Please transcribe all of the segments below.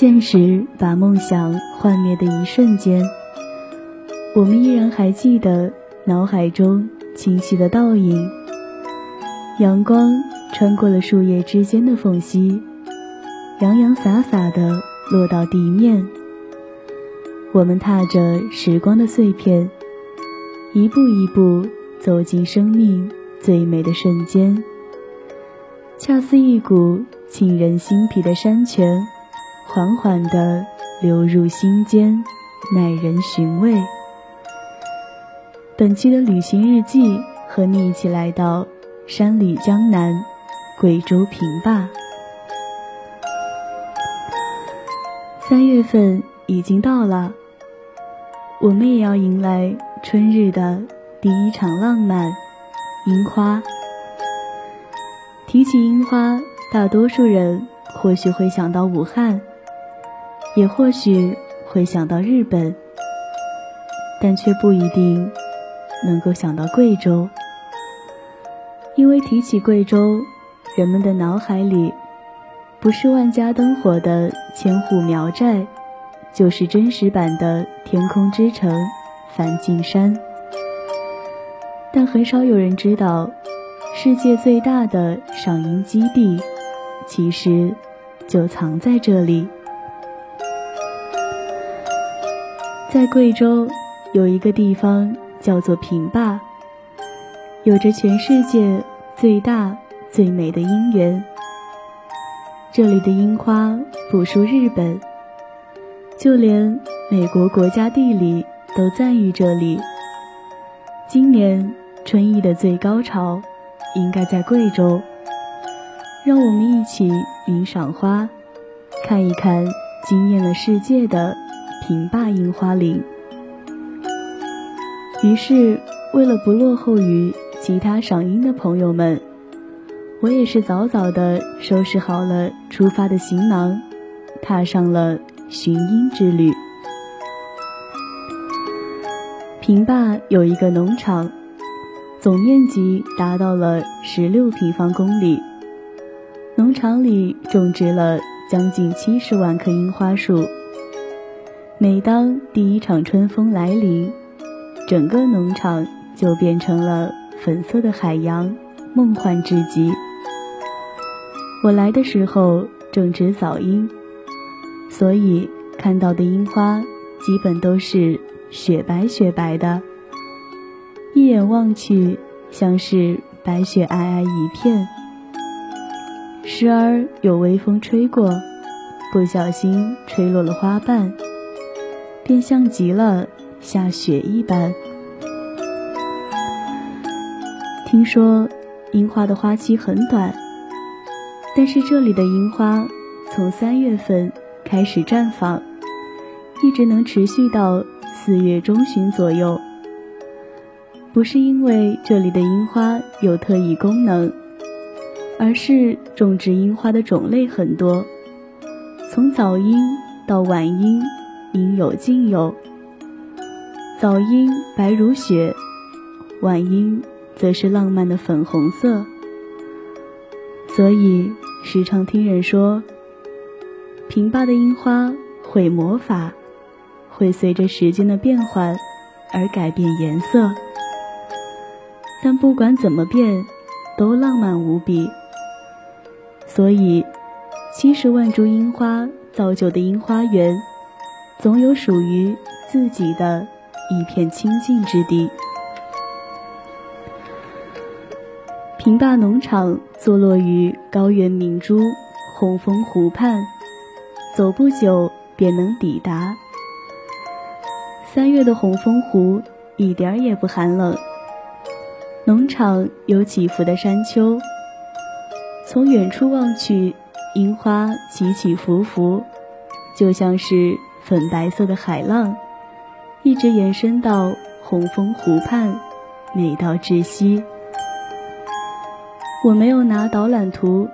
现实把梦想幻灭的一瞬间，我们依然还记得脑海中清晰的倒影。阳光穿过了树叶之间的缝隙，洋洋洒洒地落到地面。我们踏着时光的碎片，一步一步走进生命最美的瞬间，恰似一股沁人心脾的山泉。缓缓地流入心间，耐人寻味。本期的旅行日记和你一起来到山里江南，贵州平坝。三月份已经到了，我们也要迎来春日的第一场浪漫——樱花。提起樱花，大多数人或许会想到武汉。也或许会想到日本，但却不一定能够想到贵州，因为提起贵州，人们的脑海里不是万家灯火的千户苗寨，就是真实版的天空之城梵净山。但很少有人知道，世界最大的赏樱基地，其实就藏在这里。在贵州有一个地方叫做平坝，有着全世界最大最美的樱园。这里的樱花不输日本，就连美国国家地理都赞誉这里。今年春意的最高潮应该在贵州，让我们一起云赏花，看一看惊艳了世界的。平坝樱花林。于是，为了不落后于其他赏樱的朋友们，我也是早早的收拾好了出发的行囊，踏上了寻樱之旅。平坝有一个农场，总面积达到了十六平方公里，农场里种植了将近七十万棵樱花树。每当第一场春风来临，整个农场就变成了粉色的海洋，梦幻至极。我来的时候正值早樱，所以看到的樱花基本都是雪白雪白的，一眼望去像是白雪皑皑一片。时而有微风吹过，不小心吹落了花瓣。便像极了下雪一般。听说樱花的花期很短，但是这里的樱花从三月份开始绽放，一直能持续到四月中旬左右。不是因为这里的樱花有特异功能，而是种植樱花的种类很多，从早樱到晚樱。应有尽有。早樱白如雪，晚樱则是浪漫的粉红色。所以时常听人说，平坝的樱花会魔法，会随着时间的变换而改变颜色。但不管怎么变，都浪漫无比。所以，七十万株樱花造就的樱花园。总有属于自己的一片清净之地。平坝农场坐落于高原明珠红枫湖畔，走不久便能抵达。三月的红枫湖一点儿也不寒冷。农场有起伏的山丘，从远处望去，樱花起起伏伏，就像是。粉白色的海浪，一直延伸到红枫湖畔，美到窒息。我没有拿导览图，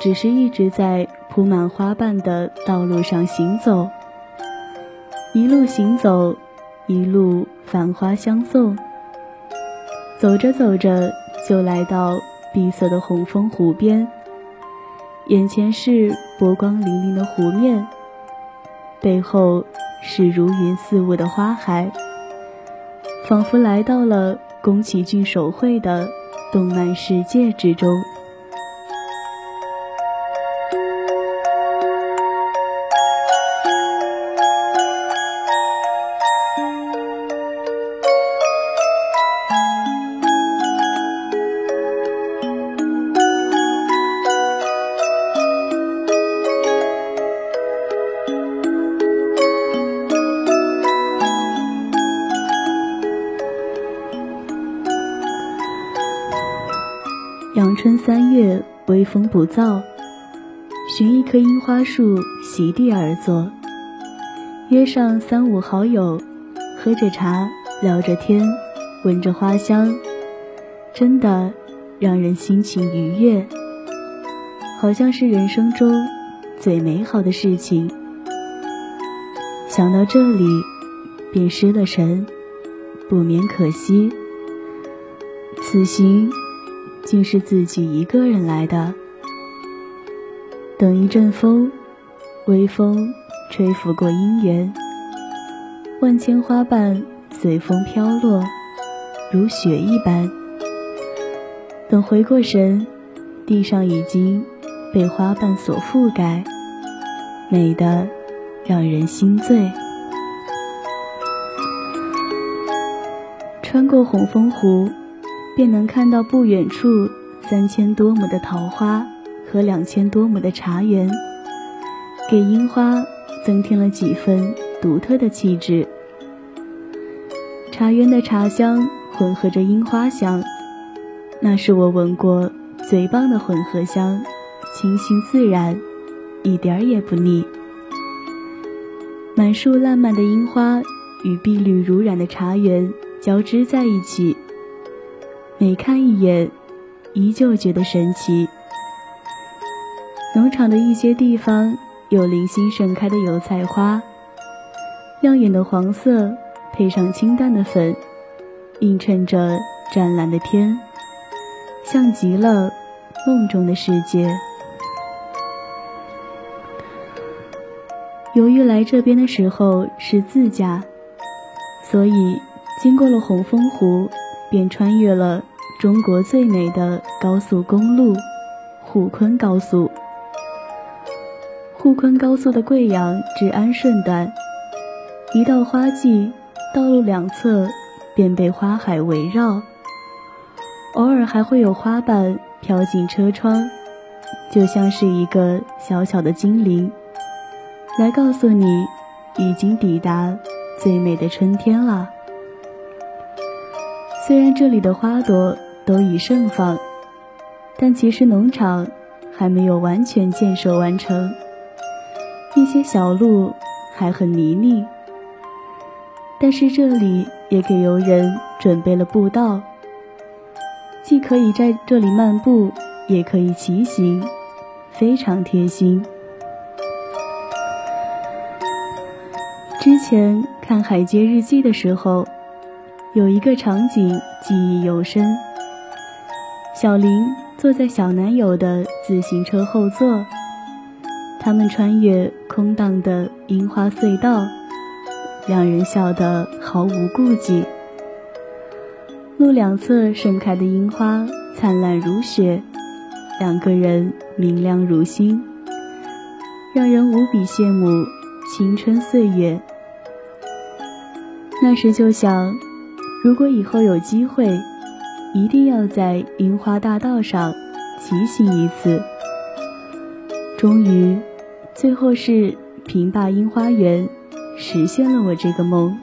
只是一直在铺满花瓣的道路上行走。一路行走，一路繁花相送。走着走着，就来到碧色的红枫湖边，眼前是波光粼粼的湖面。背后是如云似雾的花海，仿佛来到了宫崎骏手绘的动漫世界之中。阳春三月，微风不燥，寻一棵樱花树，席地而坐，约上三五好友，喝着茶，聊着天，闻着花香，真的让人心情愉悦，好像是人生中最美好的事情。想到这里，便失了神，不免可惜。此行。竟是自己一个人来的。等一阵风，微风吹拂过樱园，万千花瓣随风飘落，如雪一般。等回过神，地上已经被花瓣所覆盖，美得让人心醉。穿过红枫湖。便能看到不远处三千多亩的桃花和两千多亩的茶园，给樱花增添了几分独特的气质。茶园的茶香混合着樱花香，那是我闻过最棒的混合香，清新自然，一点儿也不腻。满树烂漫的樱花与碧绿如染的茶园交织在一起。每看一眼，依旧觉得神奇。农场的一些地方有零星盛开的油菜花，耀眼的黄色配上清淡的粉，映衬着湛蓝的天，像极了梦中的世界。由于来这边的时候是自驾，所以经过了红枫湖，便穿越了。中国最美的高速公路——沪昆高速。沪昆高速的贵阳至安顺段，一到花季，道路两侧便被花海围绕，偶尔还会有花瓣飘进车窗，就像是一个小小的精灵，来告诉你已经抵达最美的春天了。虽然这里的花朵，都已盛放，但其实农场还没有完全建设完成，一些小路还很泥泞。但是这里也给游人准备了步道，既可以在这里漫步，也可以骑行，非常贴心。之前看《海街日记》的时候，有一个场景记忆犹深。小林坐在小男友的自行车后座，他们穿越空荡的樱花隧道，两人笑得毫无顾忌。路两侧盛开的樱花灿烂如雪，两个人明亮如星，让人无比羡慕青春岁月。那时就想，如果以后有机会。一定要在樱花大道上骑行一次。终于，最后是平坝樱花园实现了我这个梦。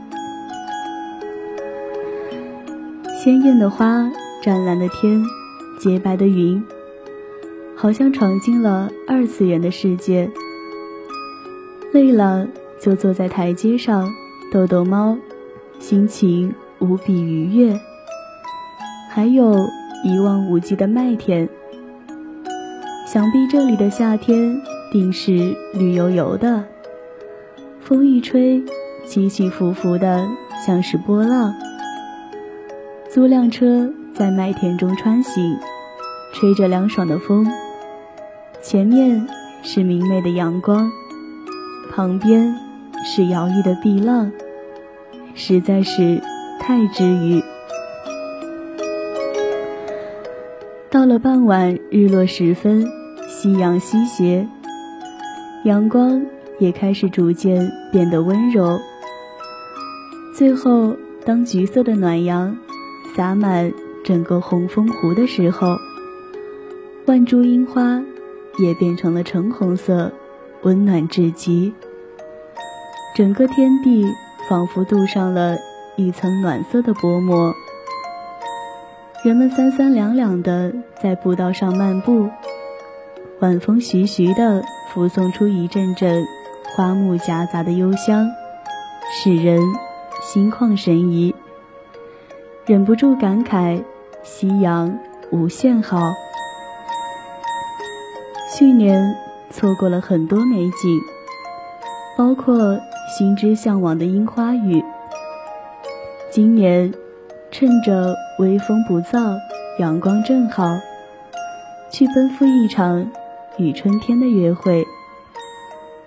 鲜艳的花，湛蓝的天，洁白的云，好像闯进了二次元的世界。累了就坐在台阶上逗逗猫，心情无比愉悦。还有一望无际的麦田，想必这里的夏天定是绿油油的。风一吹，起起伏伏的，像是波浪。租辆车在麦田中穿行，吹着凉爽的风，前面是明媚的阳光，旁边是摇曳的碧浪，实在是太治愈。到了傍晚，日落时分，夕阳西斜，阳光也开始逐渐变得温柔。最后，当橘色的暖阳洒满整个红枫湖的时候，万株樱花也变成了橙红色，温暖至极。整个天地仿佛镀上了一层暖色的薄膜。人们三三两两的在步道上漫步，晚风徐徐的拂送出一阵阵花木夹杂的幽香，使人。心旷神怡，忍不住感慨：夕阳无限好。去年错过了很多美景，包括心之向往的樱花雨。今年，趁着微风不燥，阳光正好，去奔赴一场与春天的约会。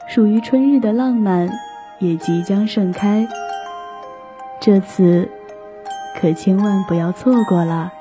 属于春日的浪漫也即将盛开。这次，可千万不要错过了。